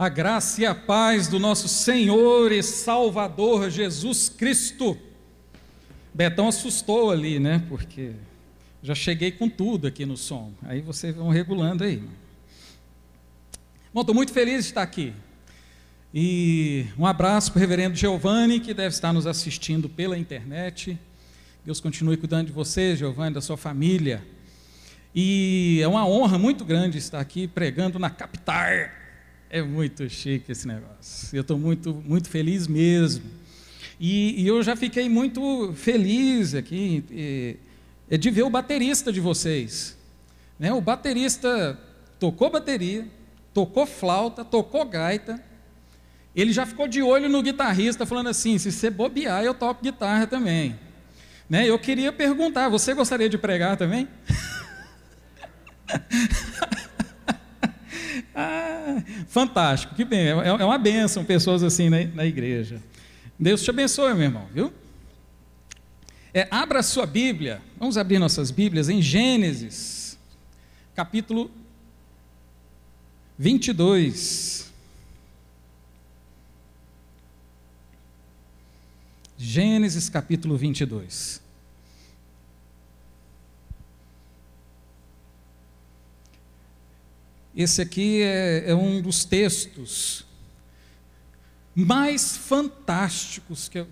A graça e a paz do nosso Senhor e Salvador Jesus Cristo. Betão assustou ali, né? Porque já cheguei com tudo aqui no som. Aí vocês vão regulando aí. Bom, estou muito feliz de estar aqui. E um abraço para o reverendo Giovanni, que deve estar nos assistindo pela internet. Deus continue cuidando de você, Giovanni, da sua família. E é uma honra muito grande estar aqui pregando na capital é muito chique esse negócio. Eu estou muito, muito feliz mesmo. E, e, eu já fiquei muito feliz aqui e, é de ver o baterista de vocês. Né? O baterista tocou bateria, tocou flauta, tocou gaita. Ele já ficou de olho no guitarrista, falando assim: se você bobear, eu toco guitarra também. Né? Eu queria perguntar: você gostaria de pregar também? Ah, fantástico, que bem, é, é uma benção pessoas assim na, na igreja. Deus te abençoe, meu irmão, viu? É, abra sua Bíblia, vamos abrir nossas Bíblias em Gênesis, capítulo 22. Gênesis capítulo 22. Esse aqui é, é um dos textos mais fantásticos que eu,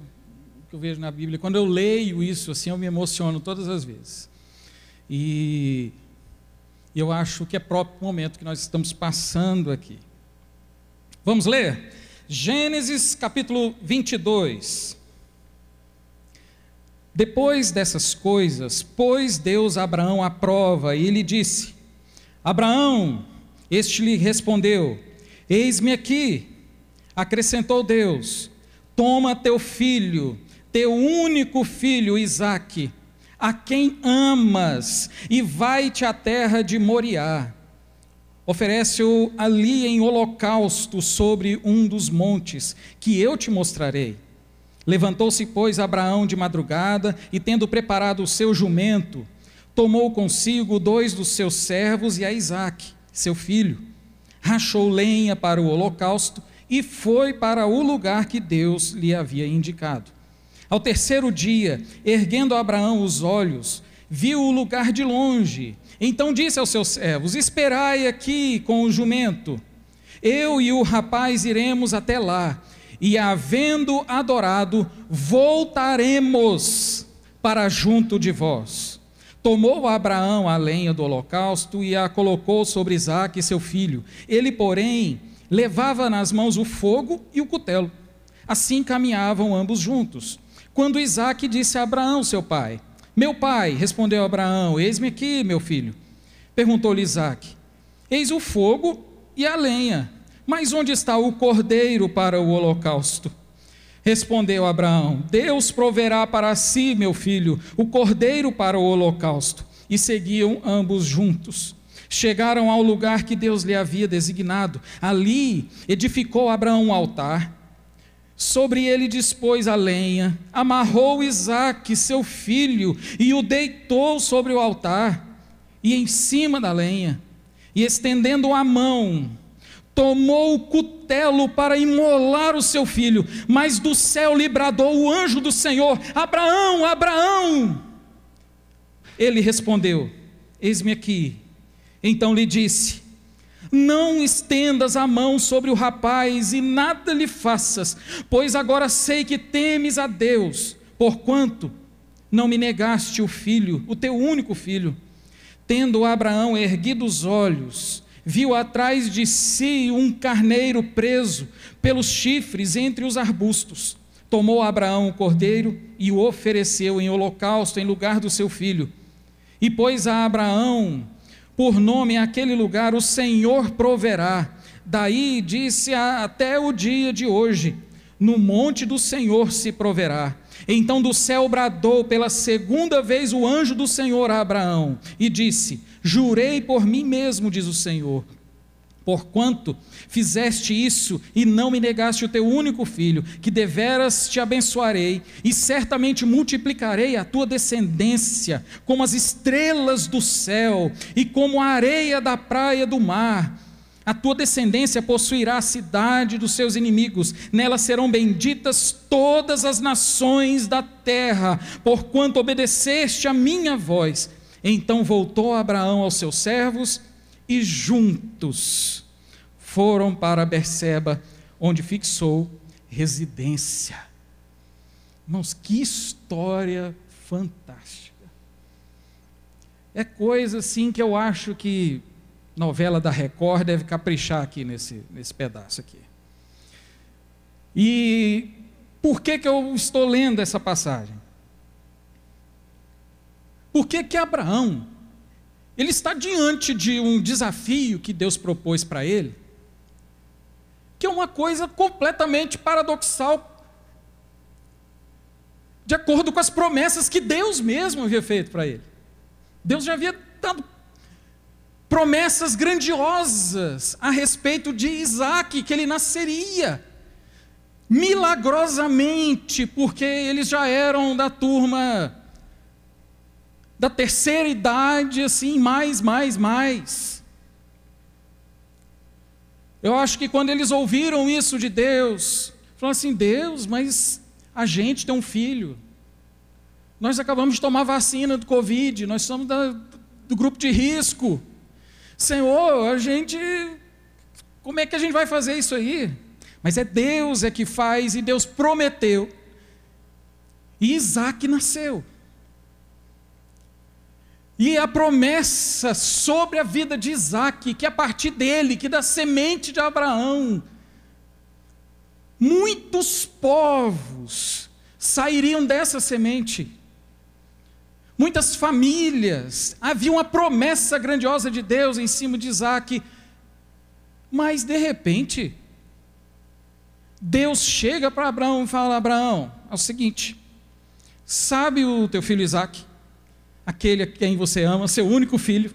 que eu vejo na Bíblia. Quando eu leio isso, assim, eu me emociono todas as vezes. E eu acho que é próprio momento que nós estamos passando aqui. Vamos ler? Gênesis capítulo 22. Depois dessas coisas, pôs Deus Abraão à prova e lhe disse: Abraão, este lhe respondeu: Eis-me aqui. Acrescentou Deus: Toma teu filho, teu único filho Isaque, a quem amas, e vai-te à terra de Moriá. Oferece-o ali em holocausto sobre um dos montes, que eu te mostrarei. Levantou-se, pois, Abraão de madrugada, e tendo preparado o seu jumento, tomou consigo dois dos seus servos e a Isaque seu filho, rachou lenha para o holocausto e foi para o lugar que Deus lhe havia indicado. Ao terceiro dia, erguendo Abraão os olhos, viu o lugar de longe. Então disse aos seus servos: Esperai aqui com o jumento. Eu e o rapaz iremos até lá, e havendo adorado, voltaremos para junto de vós. Tomou Abraão a lenha do holocausto e a colocou sobre Isaque, seu filho. Ele, porém, levava nas mãos o fogo e o cutelo. Assim caminhavam ambos juntos. Quando Isaque disse a Abraão, seu pai: Meu pai, respondeu Abraão: Eis-me aqui, meu filho. Perguntou-lhe Isaque: Eis o fogo e a lenha, mas onde está o cordeiro para o holocausto? Respondeu Abraão: Deus proverá para si, meu filho, o cordeiro para o holocausto. E seguiam ambos juntos. Chegaram ao lugar que Deus lhe havia designado. Ali edificou Abraão um altar. Sobre ele dispôs a lenha, amarrou Isaque, seu filho, e o deitou sobre o altar, e em cima da lenha, e estendendo a mão, tomou o cutelo para imolar o seu filho, mas do céu lhe bradou o anjo do Senhor: Abraão, Abraão! Ele respondeu: Eis-me aqui. Então lhe disse: Não estendas a mão sobre o rapaz e nada lhe faças, pois agora sei que temes a Deus, porquanto não me negaste o filho, o teu único filho. Tendo Abraão erguido os olhos, viu atrás de si um carneiro preso pelos chifres entre os arbustos. Tomou Abraão o cordeiro e o ofereceu em holocausto em lugar do seu filho. E pôs a Abraão por nome aquele lugar: O Senhor proverá. Daí disse até o dia de hoje: No monte do Senhor se proverá. Então do céu bradou pela segunda vez o anjo do Senhor a Abraão e disse: Jurei por mim mesmo, diz o Senhor, porquanto fizeste isso e não me negaste o teu único filho, que deveras te abençoarei e certamente multiplicarei a tua descendência como as estrelas do céu e como a areia da praia do mar A tua descendência possuirá a cidade dos seus inimigos, nela serão benditas todas as nações da terra, porquanto obedeceste a minha voz. Então voltou Abraão aos seus servos e juntos foram para Berseba, onde fixou residência. Irmãos, que história fantástica. É coisa assim que eu acho que novela da Record deve caprichar aqui nesse, nesse pedaço aqui. E por que, que eu estou lendo essa passagem? Por que, que Abraão, ele está diante de um desafio que Deus propôs para ele, que é uma coisa completamente paradoxal, de acordo com as promessas que Deus mesmo havia feito para ele. Deus já havia dado promessas grandiosas a respeito de Isaac, que ele nasceria milagrosamente, porque eles já eram da turma da terceira idade, assim, mais, mais, mais. Eu acho que quando eles ouviram isso de Deus, falaram assim: Deus, mas a gente tem um filho. Nós acabamos de tomar vacina do Covid, nós somos da, do grupo de risco. Senhor, a gente. Como é que a gente vai fazer isso aí? Mas é Deus é que faz e Deus prometeu. E Isaac nasceu. E a promessa sobre a vida de Isaac, que a partir dele, que da semente de Abraão, muitos povos sairiam dessa semente. Muitas famílias, havia uma promessa grandiosa de Deus em cima de Isaac, mas de repente, Deus chega para Abraão e fala: Abraão, é o seguinte, sabe o teu filho Isaac? aquele a quem você ama, seu único filho,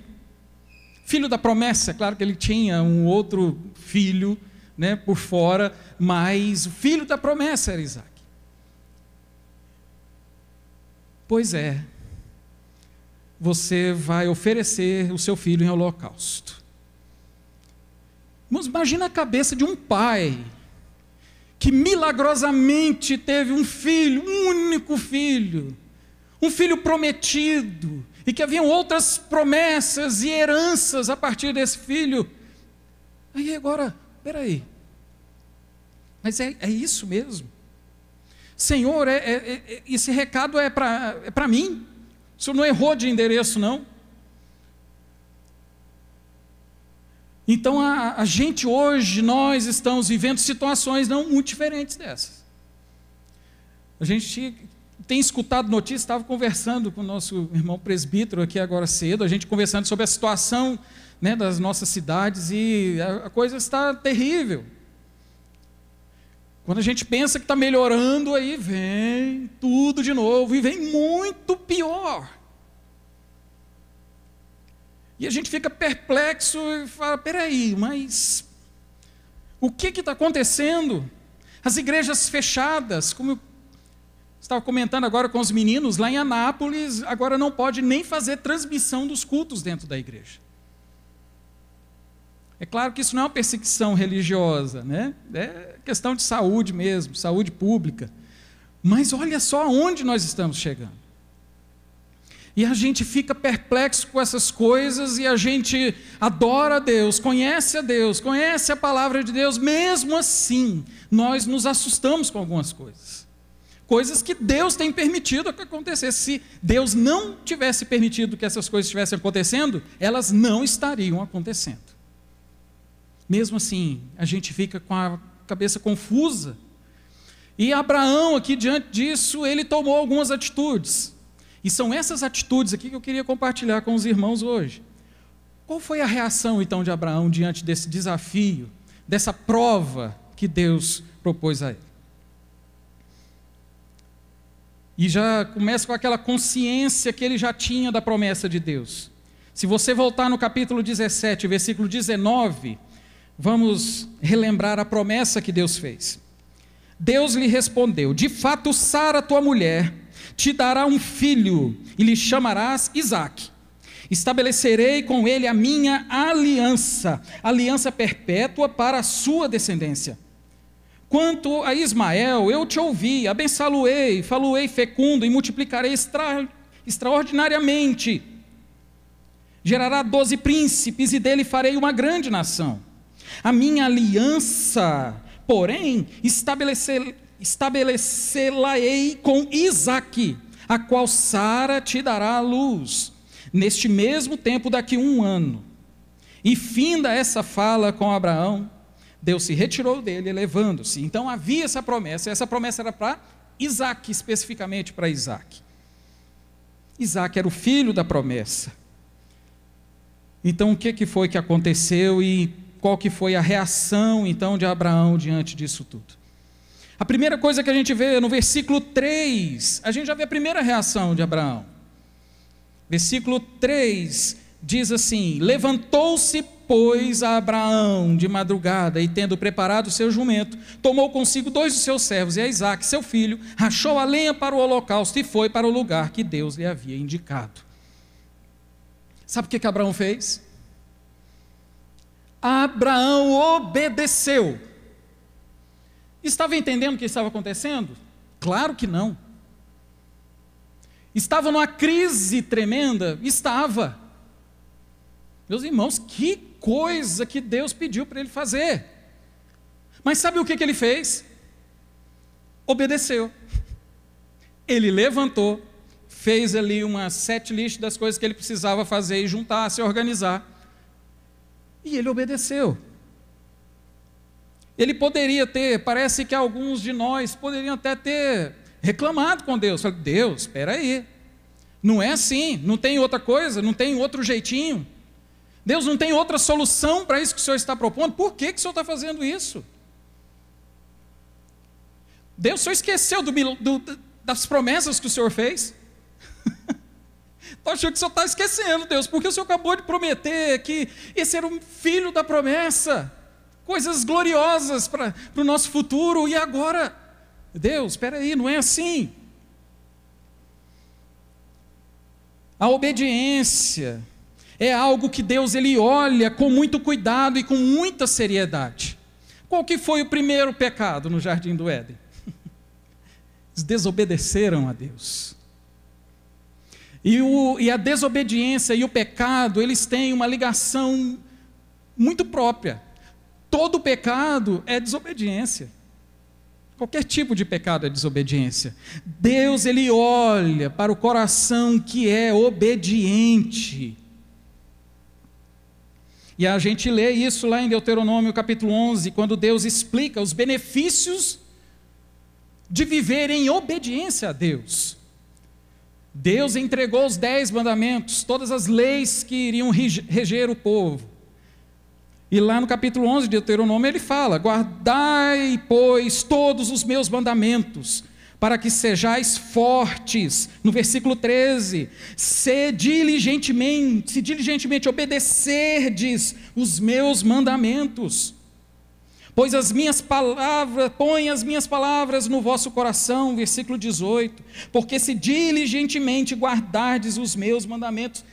filho da promessa, é claro que ele tinha um outro filho né, por fora, mas o filho da promessa era Isaac. Pois é, você vai oferecer o seu filho em holocausto. Mas imagina a cabeça de um pai que milagrosamente teve um filho, um único filho, um filho prometido, e que haviam outras promessas e heranças a partir desse filho. Aí agora, peraí, mas é, é isso mesmo? Senhor, é, é, é esse recado é para é para mim? O senhor não errou de endereço, não? Então a, a gente hoje, nós estamos vivendo situações não muito diferentes dessas. A gente tem escutado notícias, estava conversando com o nosso irmão presbítero aqui agora cedo, a gente conversando sobre a situação né, das nossas cidades e a, a coisa está terrível. Quando a gente pensa que está melhorando, aí vem tudo de novo e vem muito pior. E a gente fica perplexo e fala: peraí, mas o que está acontecendo? As igrejas fechadas, como eu Estava comentando agora com os meninos, lá em Anápolis, agora não pode nem fazer transmissão dos cultos dentro da igreja. É claro que isso não é uma perseguição religiosa, né? é questão de saúde mesmo, saúde pública. Mas olha só aonde nós estamos chegando. E a gente fica perplexo com essas coisas e a gente adora a Deus, conhece a Deus, conhece a palavra de Deus, mesmo assim, nós nos assustamos com algumas coisas coisas que Deus tem permitido que acontecesse. Se Deus não tivesse permitido que essas coisas estivessem acontecendo, elas não estariam acontecendo. Mesmo assim, a gente fica com a cabeça confusa. E Abraão, aqui diante disso, ele tomou algumas atitudes. E são essas atitudes aqui que eu queria compartilhar com os irmãos hoje. Qual foi a reação então de Abraão diante desse desafio, dessa prova que Deus propôs a ele? E já começa com aquela consciência que ele já tinha da promessa de Deus. Se você voltar no capítulo 17, versículo 19, vamos relembrar a promessa que Deus fez. Deus lhe respondeu: De fato, Sara, tua mulher, te dará um filho, e lhe chamarás Isaque. Estabelecerei com ele a minha aliança, aliança perpétua para a sua descendência. Quanto a Ismael, eu te ouvi, abençoá-lo-ei, falo-ei fecundo e multiplicarei extra, extraordinariamente. Gerará doze príncipes e dele farei uma grande nação. A minha aliança, porém, estabelecê-la-ei com Isaque, a qual Sara te dará a luz, neste mesmo tempo daqui um ano. E finda essa fala com Abraão, Deus se retirou dele, elevando-se. Então havia essa promessa, e essa promessa era para Isaac, especificamente para Isaac. Isaac era o filho da promessa. Então o que, que foi que aconteceu e qual que foi a reação então de Abraão diante disso tudo? A primeira coisa que a gente vê no versículo 3, a gente já vê a primeira reação de Abraão. Versículo 3 diz assim: Levantou-se, pois, a Abraão de madrugada, e tendo preparado o seu jumento, tomou consigo dois de seus servos e a Isaac, seu filho, rachou a lenha para o holocausto e foi para o lugar que Deus lhe havia indicado. Sabe o que, que Abraão fez? Abraão obedeceu. Estava entendendo o que estava acontecendo? Claro que não. Estava numa crise tremenda? Estava. Meus irmãos, que coisa que Deus pediu para ele fazer. Mas sabe o que, que ele fez? Obedeceu. Ele levantou, fez ali uma sete list das coisas que ele precisava fazer e juntar, se organizar. E ele obedeceu. Ele poderia ter, parece que alguns de nós poderiam até ter reclamado com Deus. Deus, espera aí. Não é assim, não tem outra coisa, não tem outro jeitinho. Deus não tem outra solução para isso que o Senhor está propondo. Por que, que o Senhor está fazendo isso? Deus só esqueceu do, do, das promessas que o Senhor fez. Estou achando que o Senhor está esquecendo, Deus, porque o Senhor acabou de prometer que esse era um filho da promessa coisas gloriosas para o nosso futuro, e agora, Deus, espera aí, não é assim. A obediência é algo que Deus ele olha com muito cuidado e com muita seriedade. Qual que foi o primeiro pecado no jardim do Éden? Eles desobedeceram a Deus. E, o, e a desobediência e o pecado, eles têm uma ligação muito própria. Todo pecado é desobediência. Qualquer tipo de pecado é desobediência. Deus, ele olha para o coração que é obediente. E a gente lê isso lá em Deuteronômio capítulo 11, quando Deus explica os benefícios de viver em obediência a Deus. Deus entregou os dez mandamentos, todas as leis que iriam reger o povo. E lá no capítulo 11 de Deuteronômio ele fala: Guardai, pois, todos os meus mandamentos, para que sejais fortes. No versículo 13: Se diligentemente, se diligentemente obedecerdes os meus mandamentos. Pois as minhas palavras, põe as minhas palavras no vosso coração, versículo 18. Porque se diligentemente guardardes os meus mandamentos,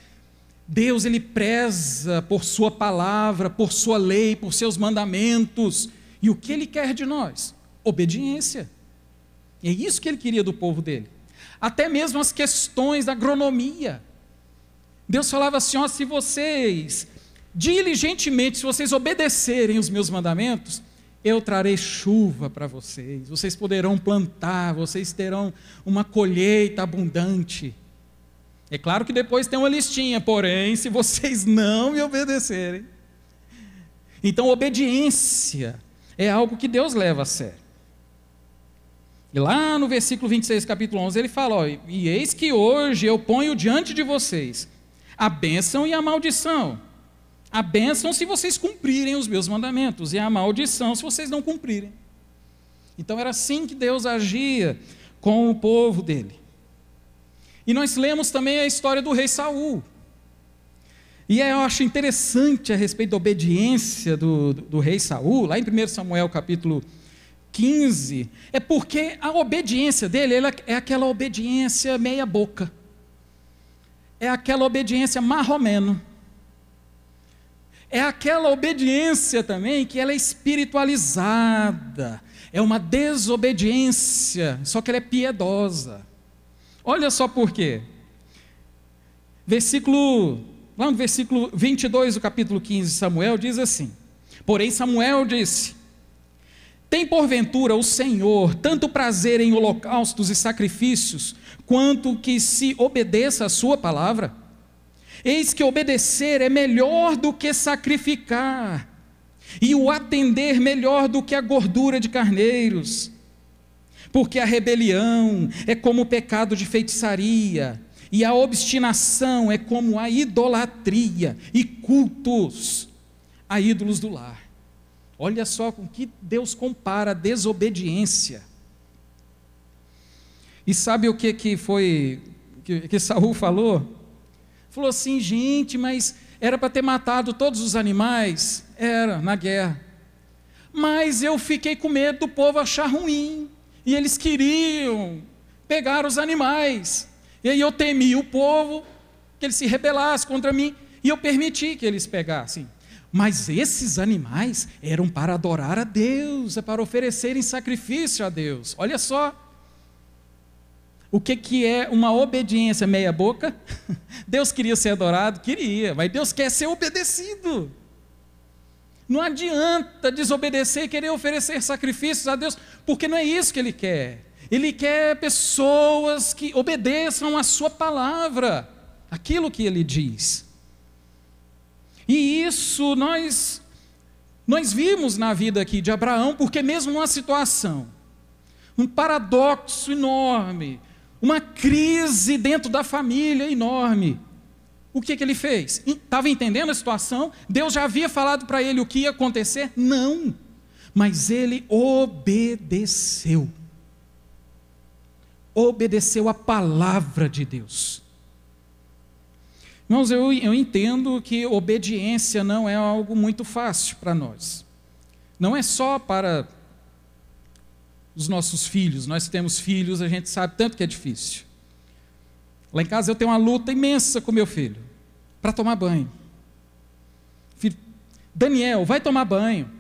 Deus ele preza por sua palavra, por sua lei, por seus mandamentos. E o que ele quer de nós? Obediência. É isso que ele queria do povo dele. Até mesmo as questões da agronomia. Deus falava assim: ó, se vocês diligentemente, se vocês obedecerem os meus mandamentos, eu trarei chuva para vocês, vocês poderão plantar, vocês terão uma colheita abundante. É claro que depois tem uma listinha, porém, se vocês não me obedecerem. Então, obediência é algo que Deus leva a sério. E lá no versículo 26, capítulo 11, ele fala: ó, E eis que hoje eu ponho diante de vocês a bênção e a maldição. A bênção se vocês cumprirem os meus mandamentos, e a maldição se vocês não cumprirem. Então era assim que Deus agia com o povo dele. E nós lemos também a história do rei Saul. E eu acho interessante a respeito da obediência do, do, do rei Saul, lá em 1 Samuel capítulo 15, é porque a obediência dele é aquela obediência meia boca. é aquela obediência marromeno. É aquela obediência também que ela é espiritualizada. É uma desobediência, só que ela é piedosa. Olha só por quê. Versículo, lá no versículo 22 do capítulo 15 de Samuel diz assim: Porém Samuel disse: Tem porventura o Senhor tanto prazer em holocaustos e sacrifícios, quanto que se obedeça a sua palavra? Eis que obedecer é melhor do que sacrificar, e o atender melhor do que a gordura de carneiros. Porque a rebelião é como o pecado de feitiçaria, e a obstinação é como a idolatria e cultos a ídolos do lar. Olha só com que Deus compara a desobediência. E sabe o que, que foi que, que Saul falou? Falou assim, gente, mas era para ter matado todos os animais? Era, na guerra. Mas eu fiquei com medo do povo achar ruim. E eles queriam pegar os animais. E aí eu temi o povo, que ele se rebelasse contra mim. E eu permiti que eles pegassem. Mas esses animais eram para adorar a Deus, é para oferecerem sacrifício a Deus. Olha só. O que, que é uma obediência meia-boca? Deus queria ser adorado? Queria, mas Deus quer ser obedecido. Não adianta desobedecer e querer oferecer sacrifícios a Deus, porque não é isso que Ele quer. Ele quer pessoas que obedeçam a Sua palavra, aquilo que Ele diz. E isso nós, nós vimos na vida aqui de Abraão, porque mesmo numa situação, um paradoxo enorme, uma crise dentro da família enorme. O que, que ele fez? Estava entendendo a situação? Deus já havia falado para ele o que ia acontecer? Não. Mas ele obedeceu. Obedeceu a palavra de Deus. Irmãos, eu, eu entendo que obediência não é algo muito fácil para nós. Não é só para os nossos filhos. Nós temos filhos, a gente sabe tanto que é difícil. Lá em casa eu tenho uma luta imensa com meu filho para tomar banho. Filho, Daniel, vai tomar banho.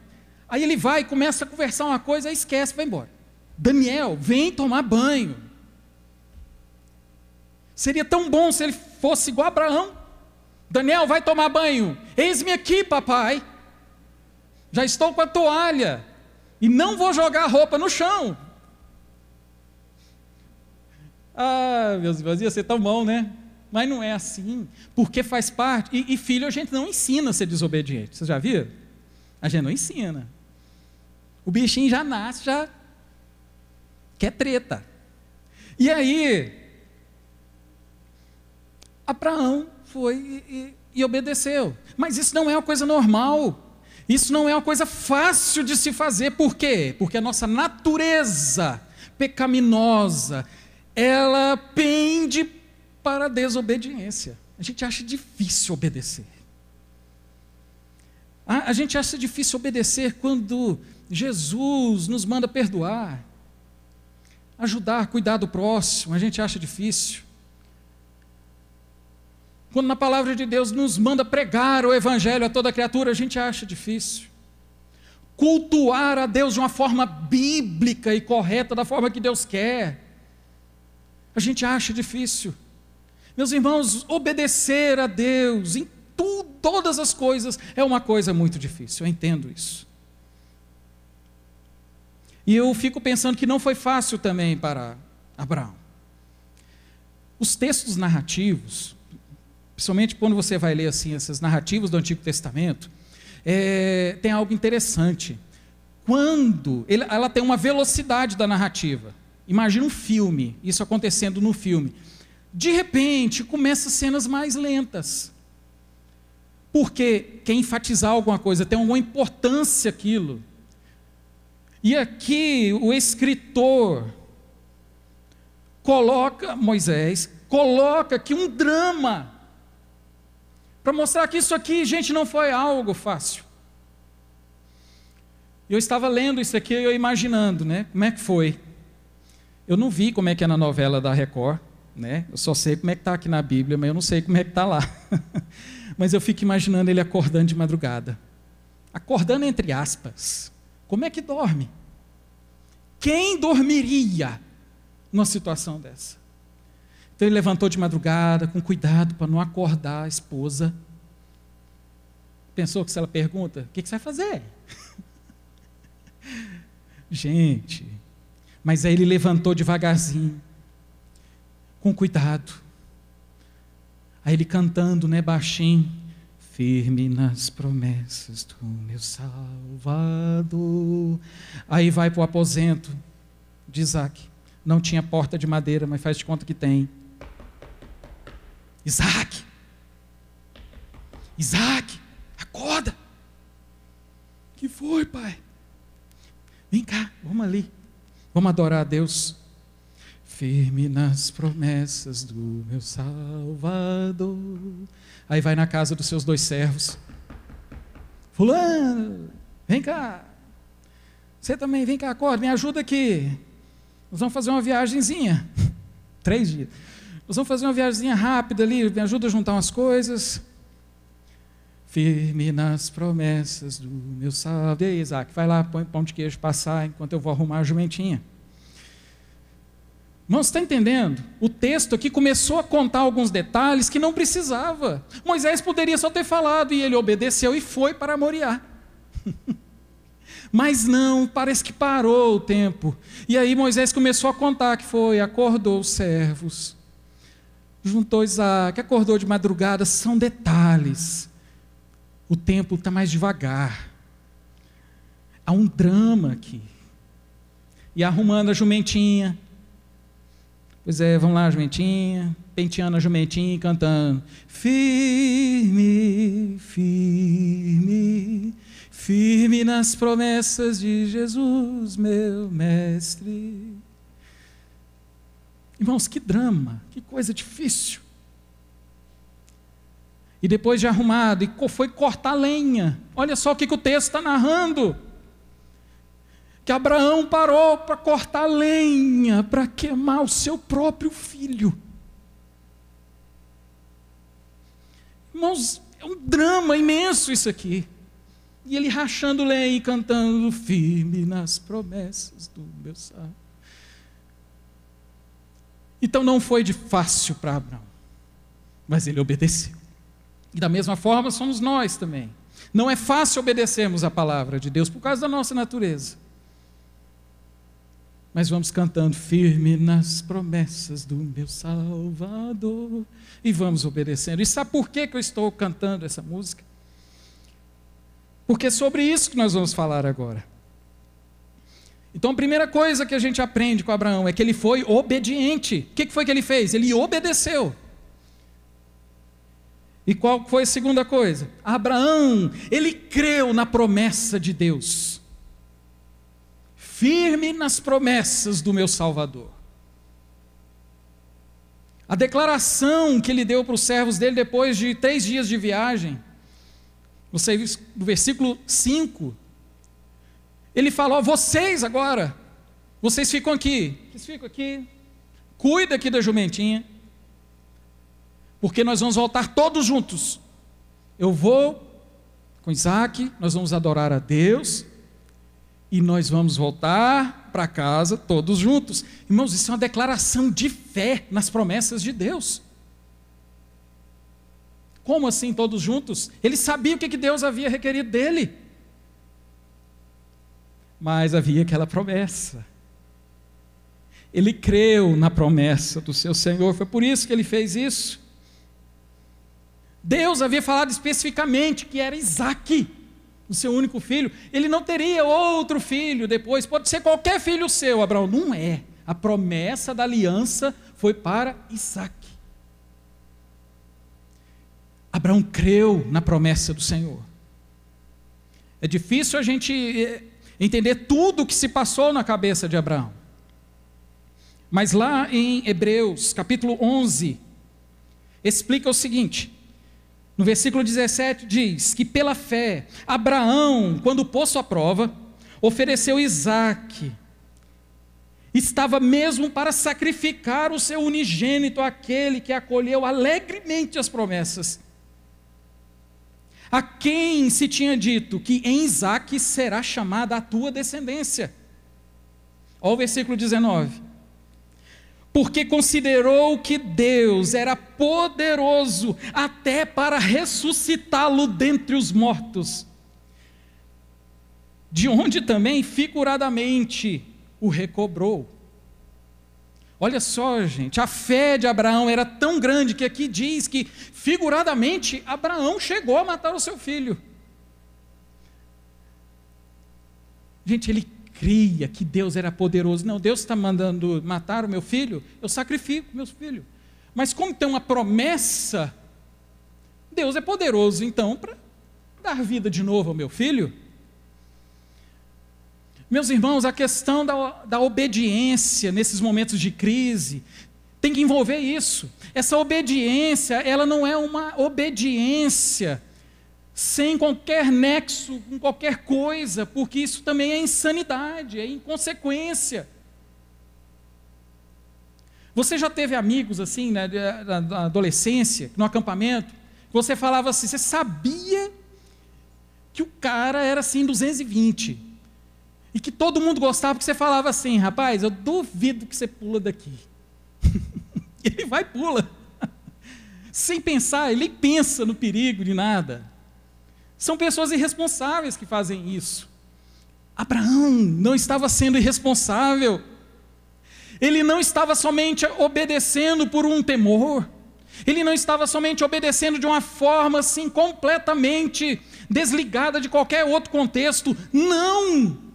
Aí ele vai, começa a conversar uma coisa, aí esquece, vai embora. Daniel, vem tomar banho. Seria tão bom se ele fosse igual a Abraão. Daniel, vai tomar banho. Eis-me aqui, papai. Já estou com a toalha. E não vou jogar a roupa no chão. Ah, meus irmãos, ia ser tão bom, né? Mas não é assim, porque faz parte. E, e, filho a gente não ensina a ser desobediente. Você já viu? A gente não ensina. O bichinho já nasce, já quer treta. E aí, Abraão foi e, e, e obedeceu. Mas isso não é uma coisa normal. Isso não é uma coisa fácil de se fazer, por quê? Porque a nossa natureza pecaminosa, ela pende para a desobediência. A gente acha difícil obedecer. A, a gente acha difícil obedecer quando Jesus nos manda perdoar, ajudar, cuidar do próximo, a gente acha difícil. Quando na palavra de Deus nos manda pregar o evangelho a toda criatura, a gente acha difícil. Cultuar a Deus de uma forma bíblica e correta, da forma que Deus quer, a gente acha difícil. Meus irmãos, obedecer a Deus em tu, todas as coisas é uma coisa muito difícil, eu entendo isso. E eu fico pensando que não foi fácil também para Abraão. Os textos narrativos, principalmente quando você vai ler assim essas narrativas do Antigo Testamento, é, tem algo interessante. Quando ele, ela tem uma velocidade da narrativa. Imagina um filme, isso acontecendo no filme. De repente, começa cenas mais lentas. Porque quer enfatizar alguma coisa, tem alguma importância aquilo. E aqui o escritor coloca, Moisés, coloca aqui um drama para mostrar que isso aqui, gente, não foi algo fácil. Eu estava lendo isso aqui e eu imaginando, né? Como é que foi? Eu não vi como é que é na novela da Record. né? Eu só sei como é que está aqui na Bíblia, mas eu não sei como é que está lá. mas eu fico imaginando ele acordando de madrugada. Acordando entre aspas. Como é que dorme? Quem dormiria numa situação dessa? Então ele levantou de madrugada, com cuidado para não acordar a esposa. Pensou que se ela pergunta, o que, que você vai fazer? Gente, mas aí ele levantou devagarzinho, com cuidado. Aí ele cantando, né, baixinho, firme nas promessas do meu Salvador. Aí vai para o aposento de Isaac. Não tinha porta de madeira, mas faz de conta que tem. Isaac! Isaac, acorda! que foi, pai? Vem cá, vamos ali. Vamos adorar a Deus. Firme nas promessas do meu Salvador. Aí vai na casa dos seus dois servos. Fulano, vem cá. Você também, vem cá, acorda, me ajuda aqui. Nós vamos fazer uma viagemzinha. Três dias. Nós vamos fazer uma viagemzinha rápida ali, me ajuda a juntar umas coisas. Firme nas promessas do meu salve. E aí, Isaac, vai lá, põe pão de queijo passar enquanto eu vou arrumar a jumentinha. Irmão, você está entendendo? O texto aqui começou a contar alguns detalhes que não precisava. Moisés poderia só ter falado e ele obedeceu e foi para Moriá. Mas não, parece que parou o tempo. E aí Moisés começou a contar que foi, acordou os servos, juntou Isaac, acordou de madrugada, são detalhes. O tempo está mais devagar. Há um drama aqui. E arrumando a jumentinha, Pois é, vamos lá, jumentinha, penteando a jumentinha e cantando. Firme, firme, firme nas promessas de Jesus, meu mestre. Irmãos, que drama, que coisa difícil. E depois de arrumado, e foi cortar lenha. Olha só o que, que o texto está narrando que Abraão parou para cortar lenha, para queimar o seu próprio filho. Irmãos, é um drama imenso isso aqui. E ele rachando lenha e cantando firme nas promessas do meu salvo. Então não foi de fácil para Abraão, mas ele obedeceu. E da mesma forma somos nós também. Não é fácil obedecermos a palavra de Deus por causa da nossa natureza mas vamos cantando firme nas promessas do meu Salvador e vamos obedecendo. E sabe por que, que eu estou cantando essa música? Porque é sobre isso que nós vamos falar agora. Então, a primeira coisa que a gente aprende com Abraão é que ele foi obediente. O que foi que ele fez? Ele obedeceu. E qual foi a segunda coisa? Abraão, ele creu na promessa de Deus firme nas promessas do meu Salvador. A declaração que ele deu para os servos dele depois de três dias de viagem, no versículo 5, ele falou: vocês agora, vocês ficam aqui, vocês ficam aqui, cuida aqui da jumentinha, porque nós vamos voltar todos juntos. Eu vou com Isaac, nós vamos adorar a Deus, e nós vamos voltar para casa todos juntos. Irmãos, isso é uma declaração de fé nas promessas de Deus. Como assim todos juntos? Ele sabia o que Deus havia requerido dele. Mas havia aquela promessa. Ele creu na promessa do seu Senhor, foi por isso que ele fez isso. Deus havia falado especificamente que era Isaac o seu único filho, ele não teria outro filho depois, pode ser qualquer filho seu, Abraão. Não é. A promessa da aliança foi para Isaac. Abraão creu na promessa do Senhor. É difícil a gente eh, entender tudo o que se passou na cabeça de Abraão. Mas lá em Hebreus, capítulo 11, explica o seguinte: no versículo 17 diz que pela fé, Abraão, quando posto à prova, ofereceu Isaac. estava mesmo para sacrificar o seu unigênito, aquele que acolheu alegremente as promessas. A quem se tinha dito que em Isaac será chamada a tua descendência. Olha o versículo 19. Porque considerou que Deus era poderoso até para ressuscitá-lo dentre os mortos, de onde também figuradamente o recobrou. Olha só, gente, a fé de Abraão era tão grande que aqui diz que, figuradamente, Abraão chegou a matar o seu filho. Gente, ele cria que Deus era poderoso. Não, Deus está mandando matar o meu filho, eu sacrifico meu filho. Mas como tem uma promessa, Deus é poderoso então para dar vida de novo ao meu filho. Meus irmãos, a questão da, da obediência nesses momentos de crise tem que envolver isso. Essa obediência, ela não é uma obediência sem qualquer nexo com qualquer coisa, porque isso também é insanidade, é inconsequência. Você já teve amigos assim, né, na adolescência, no acampamento, você falava assim, você sabia que o cara era assim 220. E que todo mundo gostava, porque você falava assim, rapaz, eu duvido que você pula daqui. ele vai pula. Sem pensar, ele pensa no perigo de nada. São pessoas irresponsáveis que fazem isso. Abraão não estava sendo irresponsável. Ele não estava somente obedecendo por um temor. Ele não estava somente obedecendo de uma forma assim completamente desligada de qualquer outro contexto. Não!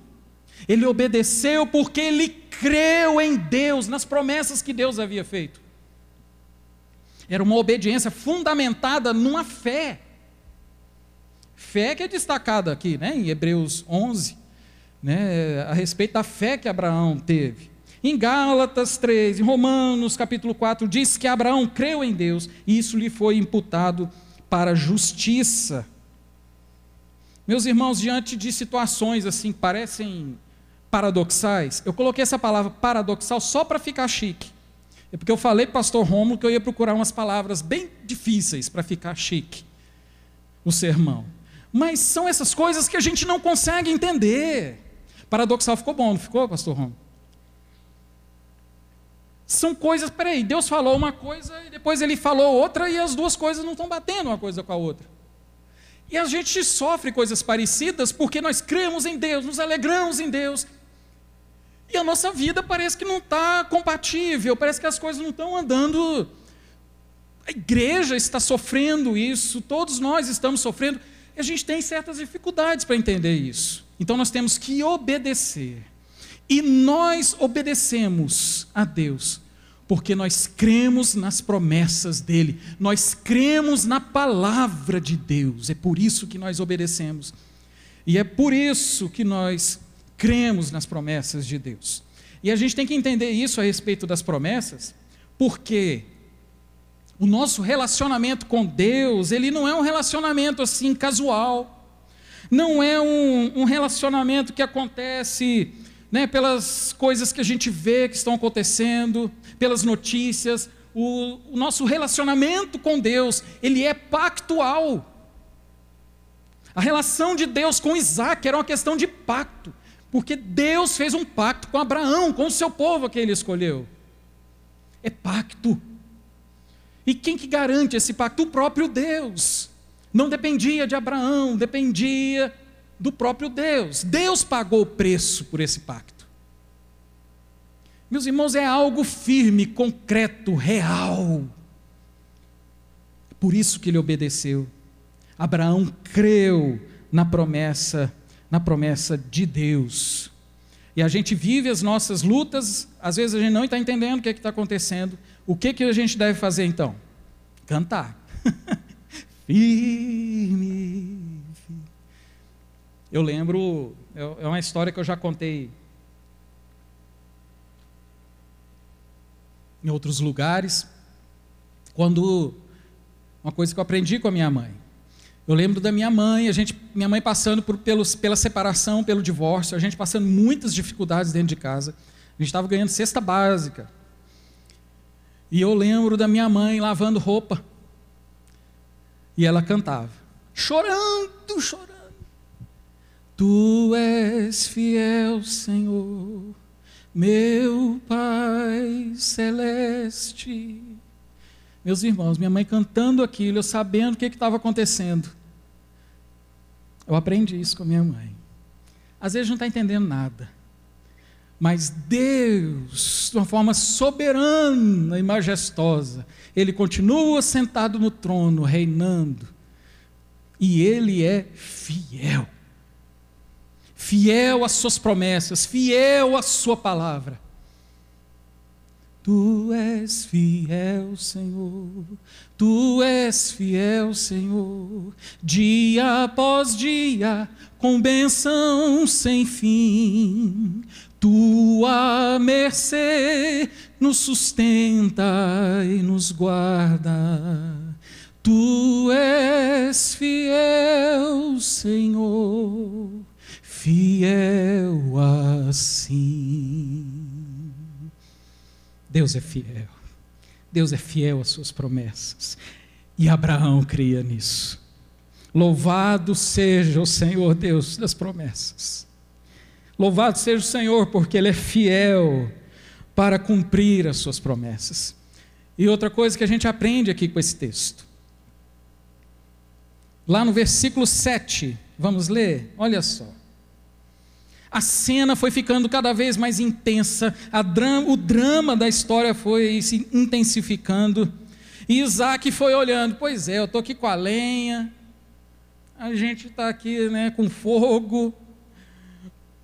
Ele obedeceu porque ele creu em Deus, nas promessas que Deus havia feito. Era uma obediência fundamentada numa fé. Fé que é destacada aqui, né, em Hebreus 11, né, a respeito da fé que Abraão teve. Em Gálatas 3, em Romanos capítulo 4, diz que Abraão creu em Deus e isso lhe foi imputado para justiça. Meus irmãos, diante de situações assim, parecem paradoxais, eu coloquei essa palavra paradoxal só para ficar chique. É porque eu falei para o pastor Romulo que eu ia procurar umas palavras bem difíceis para ficar chique o sermão. Mas são essas coisas que a gente não consegue entender. Paradoxal ficou bom, não ficou, pastor Romulo? São coisas, peraí, Deus falou uma coisa e depois ele falou outra e as duas coisas não estão batendo uma coisa com a outra. E a gente sofre coisas parecidas porque nós cremos em Deus, nos alegramos em Deus, e a nossa vida parece que não está compatível, parece que as coisas não estão andando. A igreja está sofrendo isso, todos nós estamos sofrendo, e a gente tem certas dificuldades para entender isso. Então nós temos que obedecer. E nós obedecemos a Deus, porque nós cremos nas promessas dEle, nós cremos na palavra de Deus, é por isso que nós obedecemos. E é por isso que nós cremos nas promessas de Deus. E a gente tem que entender isso a respeito das promessas, porque o nosso relacionamento com Deus, ele não é um relacionamento assim casual, não é um, um relacionamento que acontece né, pelas coisas que a gente vê que estão acontecendo, pelas notícias. O, o nosso relacionamento com Deus, ele é pactual. A relação de Deus com Isaac era uma questão de pacto. Porque Deus fez um pacto com Abraão, com o seu povo que ele escolheu. É pacto. E quem que garante esse pacto? O próprio Deus. Não dependia de Abraão, dependia do próprio Deus. Deus pagou o preço por esse pacto. Meus irmãos, é algo firme, concreto, real. Por isso que ele obedeceu. Abraão creu na promessa na promessa de Deus. E a gente vive as nossas lutas, às vezes a gente não está entendendo o que é está acontecendo. O que, que a gente deve fazer então? Cantar. firme, firme. Eu lembro, é, é uma história que eu já contei em outros lugares, quando uma coisa que eu aprendi com a minha mãe. Eu lembro da minha mãe, a gente, minha mãe passando por, pelos, pela separação, pelo divórcio, a gente passando muitas dificuldades dentro de casa. A gente estava ganhando cesta básica. E eu lembro da minha mãe lavando roupa. E ela cantava, chorando, chorando. Tu és fiel, Senhor, meu Pai celeste. Meus irmãos, minha mãe cantando aquilo, eu sabendo o que estava acontecendo. Eu aprendi isso com minha mãe. Às vezes não está entendendo nada. Mas Deus, de uma forma soberana e majestosa, Ele continua sentado no trono, reinando. E Ele é fiel. Fiel às Suas promessas, fiel à Sua palavra. Tu és fiel, Senhor. Tu és fiel, Senhor. Dia após dia, com benção sem fim. Tua mercê nos sustenta e nos guarda. Tu és fiel, Senhor, fiel assim. Deus é fiel. Deus é fiel às suas promessas. E Abraão cria nisso. Louvado seja o Senhor Deus das promessas. Louvado seja o Senhor, porque Ele é fiel para cumprir as suas promessas. E outra coisa que a gente aprende aqui com esse texto. Lá no versículo 7, vamos ler? Olha só. A cena foi ficando cada vez mais intensa, drama, o drama da história foi se intensificando. E Isaac foi olhando: pois é, eu estou aqui com a lenha, a gente está aqui né, com fogo,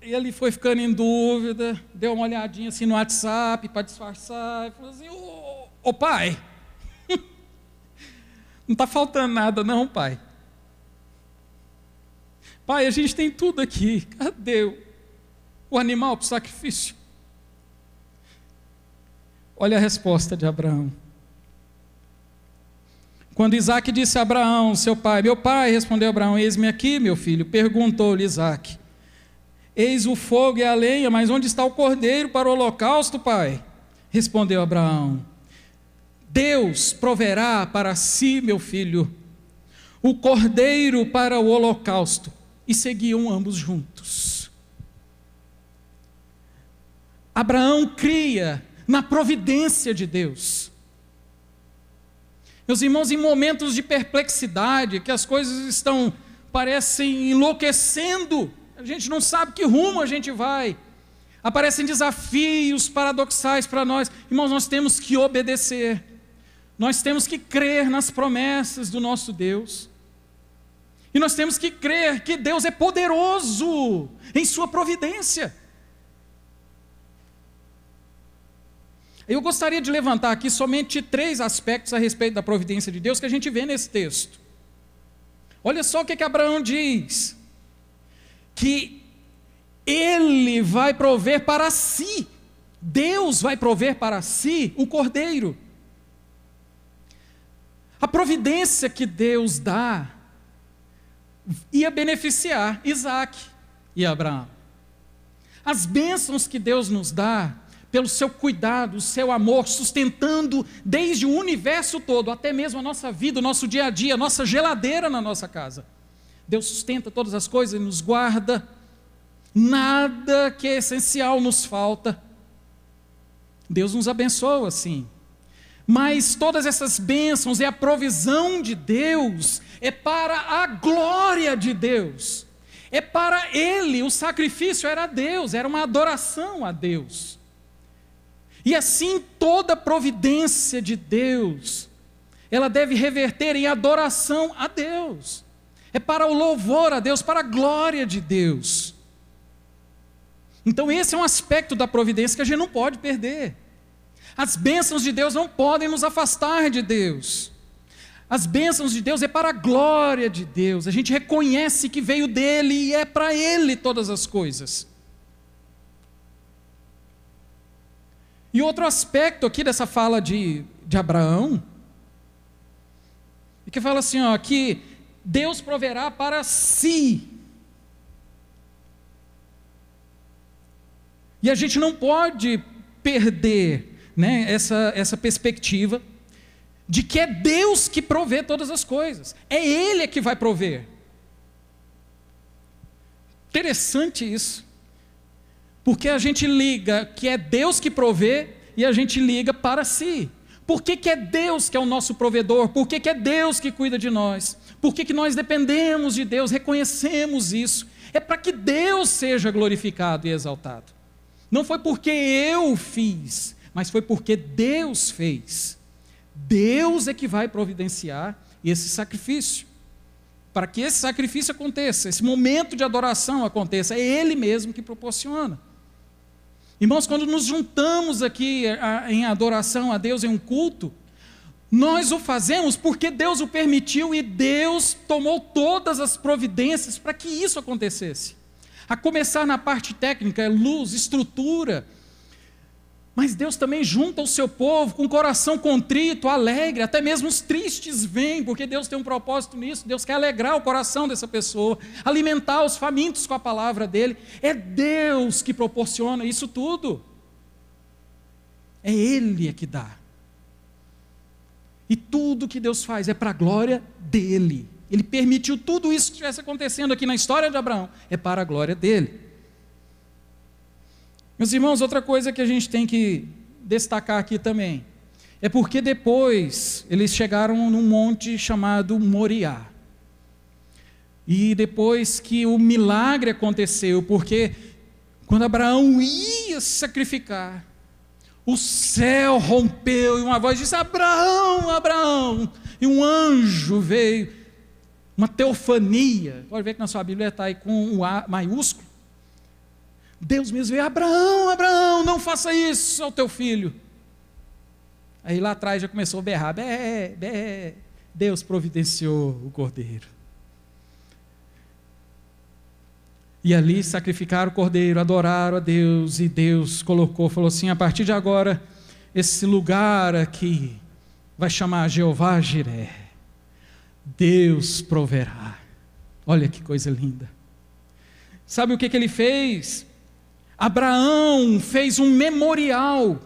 e ele foi ficando em dúvida, deu uma olhadinha assim no WhatsApp para disfarçar, e falou assim: Ô, ô pai, não está faltando nada, não, pai. Pai, a gente tem tudo aqui, cadê o animal para o sacrifício? Olha a resposta de Abraão. Quando Isaac disse a Abraão, seu pai, meu pai, respondeu Abraão: Eis-me aqui, meu filho. Perguntou-lhe Isaac: Eis o fogo e a lenha, mas onde está o cordeiro para o holocausto, pai? Respondeu Abraão: Deus proverá para si, meu filho, o cordeiro para o holocausto. E seguiam ambos juntos. Abraão cria na providência de Deus. Meus irmãos, em momentos de perplexidade, que as coisas estão, parecem enlouquecendo, a gente não sabe que rumo a gente vai. Aparecem desafios paradoxais para nós. Irmãos, nós temos que obedecer. Nós temos que crer nas promessas do nosso Deus. E nós temos que crer que Deus é poderoso em Sua providência. Eu gostaria de levantar aqui somente três aspectos a respeito da providência de Deus que a gente vê nesse texto. Olha só o que, que Abraão diz que ele vai prover para si, Deus vai prover para si o cordeiro. A providência que Deus dá ia beneficiar Isaac e Abraão. As bênçãos que Deus nos dá, pelo seu cuidado, o seu amor, sustentando desde o universo todo, até mesmo a nossa vida, o nosso dia a dia, a nossa geladeira na nossa casa. Deus sustenta todas as coisas e nos guarda. Nada que é essencial nos falta. Deus nos abençoa assim. Mas todas essas bênçãos e a provisão de Deus é para a glória de Deus. É para Ele, o sacrifício era a Deus, era uma adoração a Deus. E assim toda providência de Deus, ela deve reverter em adoração a Deus é para o louvor a Deus, para a glória de Deus. Então, esse é um aspecto da providência que a gente não pode perder. As bênçãos de Deus não podem nos afastar de Deus. As bênçãos de Deus é para a glória de Deus. A gente reconhece que veio dele e é para ele todas as coisas. E outro aspecto aqui dessa fala de, de Abraão, é que fala assim, ó, que Deus proverá para si. E a gente não pode perder né, essa, essa perspectiva de que é Deus que provê todas as coisas, é Ele que vai prover. Interessante isso, porque a gente liga que é Deus que provê e a gente liga para si. Por que, que é Deus que é o nosso provedor? Por que, que é Deus que cuida de nós? Por que, que nós dependemos de Deus, reconhecemos isso? É para que Deus seja glorificado e exaltado. Não foi porque eu fiz, mas foi porque Deus fez. Deus é que vai providenciar esse sacrifício. Para que esse sacrifício aconteça, esse momento de adoração aconteça, é Ele mesmo que proporciona. Irmãos, quando nos juntamos aqui em adoração a Deus em um culto, nós o fazemos porque Deus o permitiu e Deus tomou todas as providências para que isso acontecesse. A começar na parte técnica, é luz, estrutura. Mas Deus também junta o seu povo com coração contrito, alegre, até mesmo os tristes vêm, porque Deus tem um propósito nisso. Deus quer alegrar o coração dessa pessoa, alimentar os famintos com a palavra dele. É Deus que proporciona isso tudo. É Ele é que dá. E tudo que Deus faz é para a glória dele. Ele permitiu tudo isso que estivesse acontecendo aqui na história de Abraão, é para a glória dele. Meus irmãos, outra coisa que a gente tem que destacar aqui também é porque depois eles chegaram num monte chamado Moriá. E depois que o milagre aconteceu, porque quando Abraão ia sacrificar, o céu rompeu e uma voz disse: Abraão, Abraão. E um anjo veio uma teofania. Pode ver que na sua Bíblia está aí com um A maiúsculo. Deus mesmo veio, Abraão, Abraão, não faça isso ao teu filho. Aí lá atrás já começou a berrar, bé, bé. Deus providenciou o cordeiro. E ali sacrificaram o cordeiro, adoraram a Deus, e Deus colocou, falou assim: a partir de agora, esse lugar aqui vai chamar Jeová Jiré. Deus proverá. Olha que coisa linda. Sabe o que, que ele fez? Abraão fez um memorial.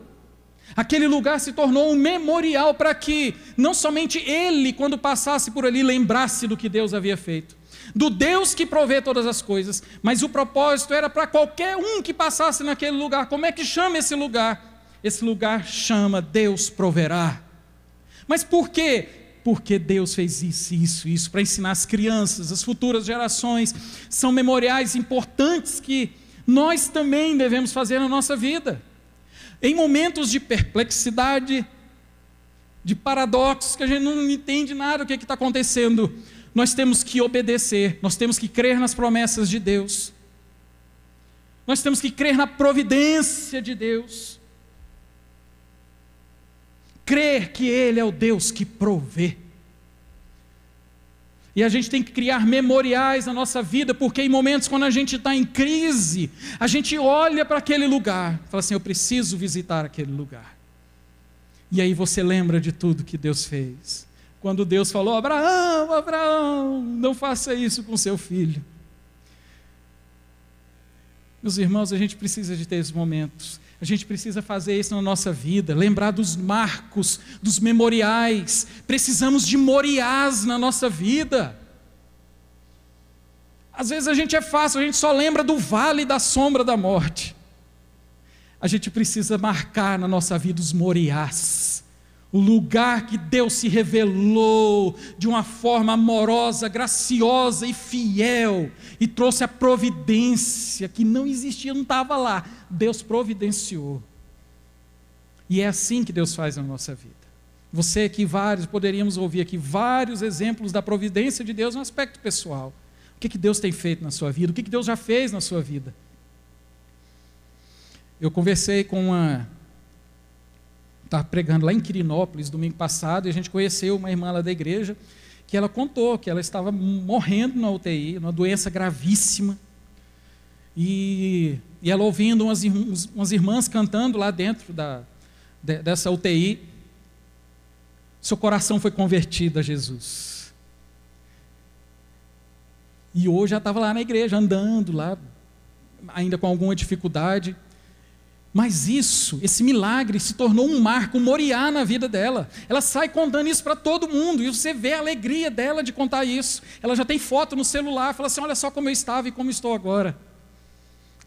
Aquele lugar se tornou um memorial para que não somente ele, quando passasse por ali, lembrasse do que Deus havia feito, do Deus que provê todas as coisas, mas o propósito era para qualquer um que passasse naquele lugar. Como é que chama esse lugar? Esse lugar chama Deus proverá. Mas por quê? porque Deus fez isso, isso, isso, para ensinar as crianças, as futuras gerações. São memoriais importantes que nós também devemos fazer na nossa vida. Em momentos de perplexidade, de paradoxos, que a gente não entende nada do que está acontecendo, nós temos que obedecer, nós temos que crer nas promessas de Deus, nós temos que crer na providência de Deus crer que Ele é o Deus que provê. E a gente tem que criar memoriais na nossa vida, porque em momentos quando a gente está em crise, a gente olha para aquele lugar, fala assim: eu preciso visitar aquele lugar. E aí você lembra de tudo que Deus fez. Quando Deus falou: Abraão, Abraão, não faça isso com seu filho. Meus irmãos, a gente precisa de ter esses momentos. A gente precisa fazer isso na nossa vida, lembrar dos marcos, dos memoriais. Precisamos de moriás na nossa vida. Às vezes a gente é fácil, a gente só lembra do vale da sombra da morte. A gente precisa marcar na nossa vida os moriás o lugar que Deus se revelou de uma forma amorosa, graciosa e fiel, e trouxe a providência que não existia, não estava lá. Deus providenciou. E é assim que Deus faz na nossa vida. Você aqui, vários, poderíamos ouvir aqui vários exemplos da providência de Deus no aspecto pessoal. O que, que Deus tem feito na sua vida? O que, que Deus já fez na sua vida? Eu conversei com uma estava pregando lá em Quirinópolis domingo passado e a gente conheceu uma irmã lá da igreja que ela contou que ela estava morrendo na UTI, uma doença gravíssima. E, e ela ouvindo umas, umas irmãs cantando lá dentro da, de, dessa UTI, seu coração foi convertido a Jesus. E hoje já estava lá na igreja, andando lá, ainda com alguma dificuldade. Mas isso, esse milagre, se tornou um marco, um moriá na vida dela. Ela sai contando isso para todo mundo, e você vê a alegria dela de contar isso. Ela já tem foto no celular, fala assim: olha só como eu estava e como estou agora.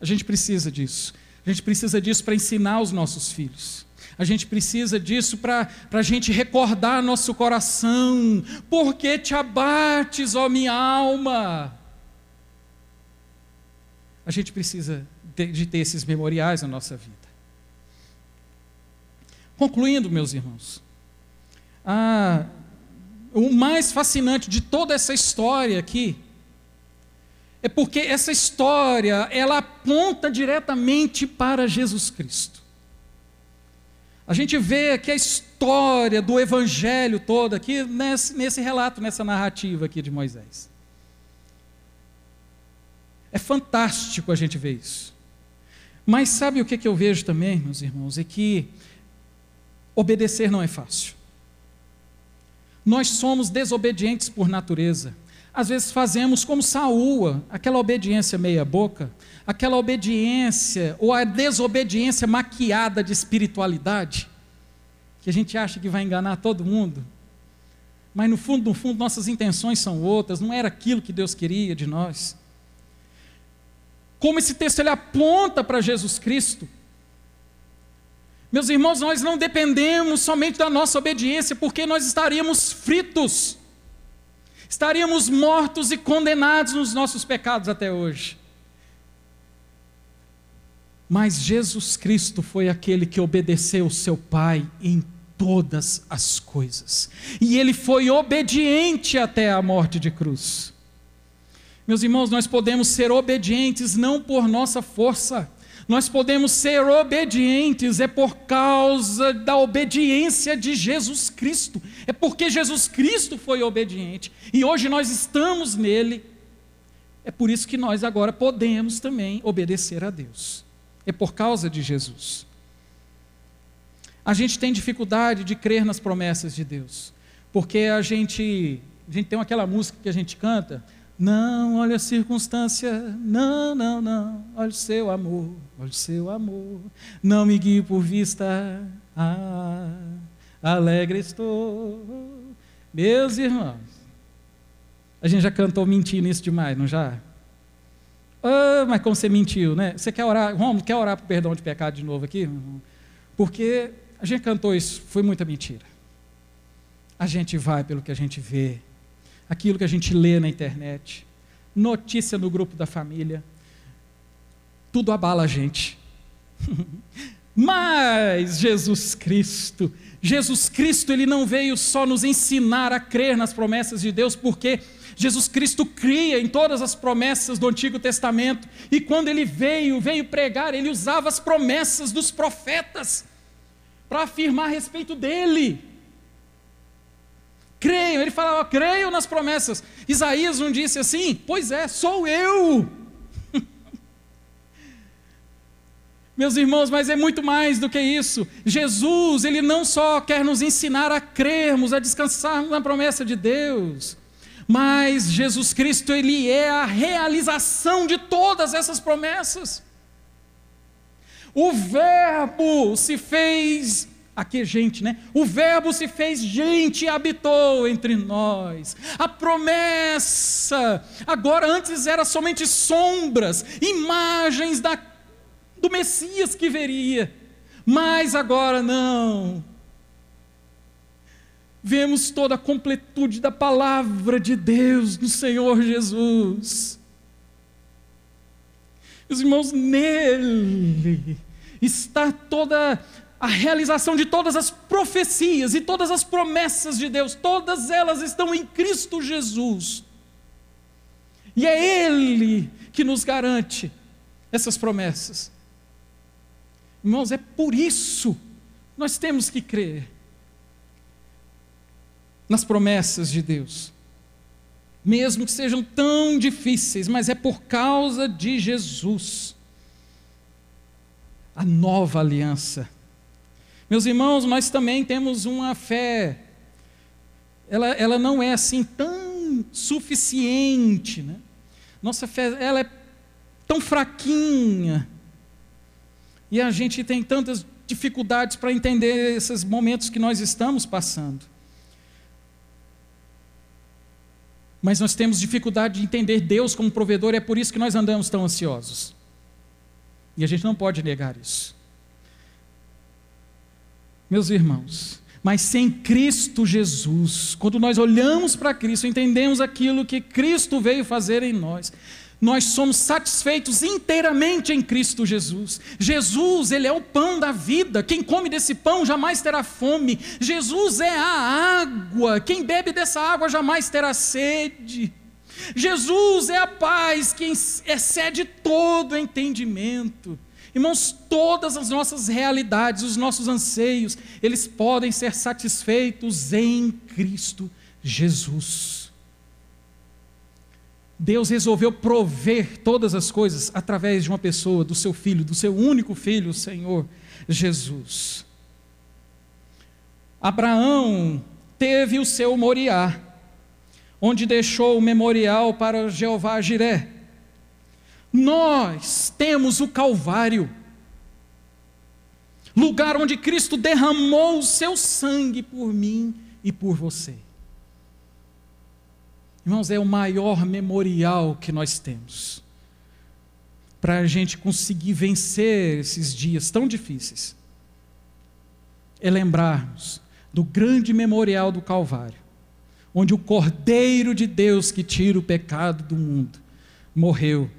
A gente precisa disso. A gente precisa disso para ensinar os nossos filhos. A gente precisa disso para a gente recordar nosso coração. Por que te abates, ó minha alma? A gente precisa de ter esses memoriais na nossa vida. Concluindo, meus irmãos, ah, o mais fascinante de toda essa história aqui é porque essa história ela aponta diretamente para Jesus Cristo. A gente vê que a história do Evangelho todo aqui nesse, nesse relato, nessa narrativa aqui de Moisés. É fantástico a gente ver isso. Mas sabe o que, eu vejo também, meus irmãos? É que obedecer não é fácil. Nós somos desobedientes por natureza. Às vezes fazemos como Saúl, aquela obediência meia boca, aquela obediência ou a desobediência maquiada de espiritualidade, que a gente acha que vai enganar todo mundo. Mas no fundo, no fundo, nossas intenções são outras, não era aquilo que Deus queria de nós como esse texto ele aponta para Jesus Cristo. Meus irmãos, nós não dependemos somente da nossa obediência, porque nós estaríamos fritos, estaríamos mortos e condenados nos nossos pecados até hoje. Mas Jesus Cristo foi aquele que obedeceu o seu Pai em todas as coisas, e ele foi obediente até a morte de cruz. Meus irmãos, nós podemos ser obedientes não por nossa força, nós podemos ser obedientes é por causa da obediência de Jesus Cristo, é porque Jesus Cristo foi obediente e hoje nós estamos nele, é por isso que nós agora podemos também obedecer a Deus, é por causa de Jesus. A gente tem dificuldade de crer nas promessas de Deus, porque a gente, a gente tem aquela música que a gente canta, não, olha a circunstância, não, não, não, olha o seu amor, olha o seu amor, não me guie por vista, ah, alegre estou. Meus irmãos, a gente já cantou mentindo isso demais, não já? Ah, mas como você mentiu, né? Você quer orar, Romulo, quer orar por perdão de pecado de novo aqui? Porque a gente cantou isso, foi muita mentira. A gente vai pelo que a gente vê, aquilo que a gente lê na internet, notícia no grupo da família, tudo abala a gente. Mas Jesus Cristo, Jesus Cristo, ele não veio só nos ensinar a crer nas promessas de Deus, porque Jesus Cristo cria em todas as promessas do Antigo Testamento, e quando ele veio, veio pregar, ele usava as promessas dos profetas para afirmar a respeito dele. Creio, ele fala, ó, creio nas promessas. Isaías não disse assim? Pois é, sou eu. Meus irmãos, mas é muito mais do que isso. Jesus, ele não só quer nos ensinar a crermos, a descansarmos na promessa de Deus, mas Jesus Cristo, ele é a realização de todas essas promessas. O Verbo se fez Aqui é gente, né? O Verbo se fez gente e habitou entre nós. A promessa, agora antes era somente sombras, imagens da, do Messias que veria, mas agora não. Vemos toda a completude da palavra de Deus no Senhor Jesus. Os irmãos, nele está toda a realização de todas as profecias e todas as promessas de Deus, todas elas estão em Cristo Jesus. E é Ele que nos garante essas promessas. Irmãos, é por isso nós temos que crer nas promessas de Deus, mesmo que sejam tão difíceis, mas é por causa de Jesus. A nova aliança meus irmãos, nós também temos uma fé, ela, ela não é assim tão suficiente, né? Nossa fé, ela é tão fraquinha. E a gente tem tantas dificuldades para entender esses momentos que nós estamos passando. Mas nós temos dificuldade de entender Deus como provedor, e é por isso que nós andamos tão ansiosos. E a gente não pode negar isso. Meus irmãos, mas sem Cristo Jesus, quando nós olhamos para Cristo, entendemos aquilo que Cristo veio fazer em nós, nós somos satisfeitos inteiramente em Cristo Jesus. Jesus, Ele é o pão da vida. Quem come desse pão jamais terá fome. Jesus é a água. Quem bebe dessa água jamais terá sede. Jesus é a paz que excede todo entendimento. Irmãos, todas as nossas realidades, os nossos anseios, eles podem ser satisfeitos em Cristo Jesus. Deus resolveu prover todas as coisas através de uma pessoa, do seu filho, do seu único filho, o Senhor Jesus. Abraão teve o seu Moriá, onde deixou o memorial para Jeová Jiré. Nós temos o Calvário, lugar onde Cristo derramou o seu sangue por mim e por você. Irmãos, é o maior memorial que nós temos para a gente conseguir vencer esses dias tão difíceis. É lembrarmos do grande memorial do Calvário, onde o Cordeiro de Deus que tira o pecado do mundo morreu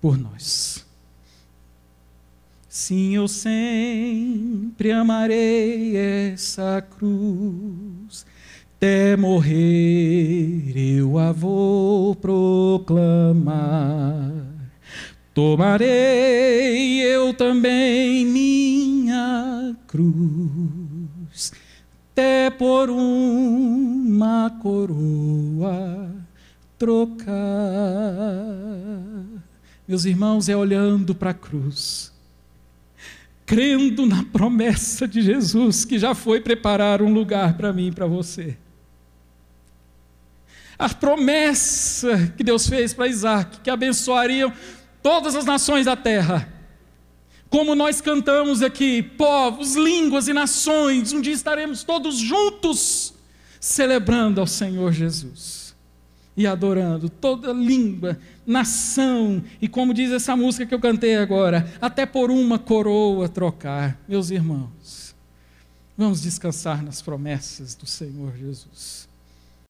por nós. Sim, eu sempre amarei essa cruz até morrer eu a vou proclamar. Tomarei eu também minha cruz, até por uma coroa trocar. Meus irmãos, é olhando para a cruz, crendo na promessa de Jesus que já foi preparar um lugar para mim e para você a promessa que Deus fez para Isaac, que abençoariam todas as nações da terra. Como nós cantamos aqui, povos, línguas e nações, um dia estaremos todos juntos celebrando ao Senhor Jesus e adorando toda língua, nação, e como diz essa música que eu cantei agora, até por uma coroa trocar. Meus irmãos, vamos descansar nas promessas do Senhor Jesus.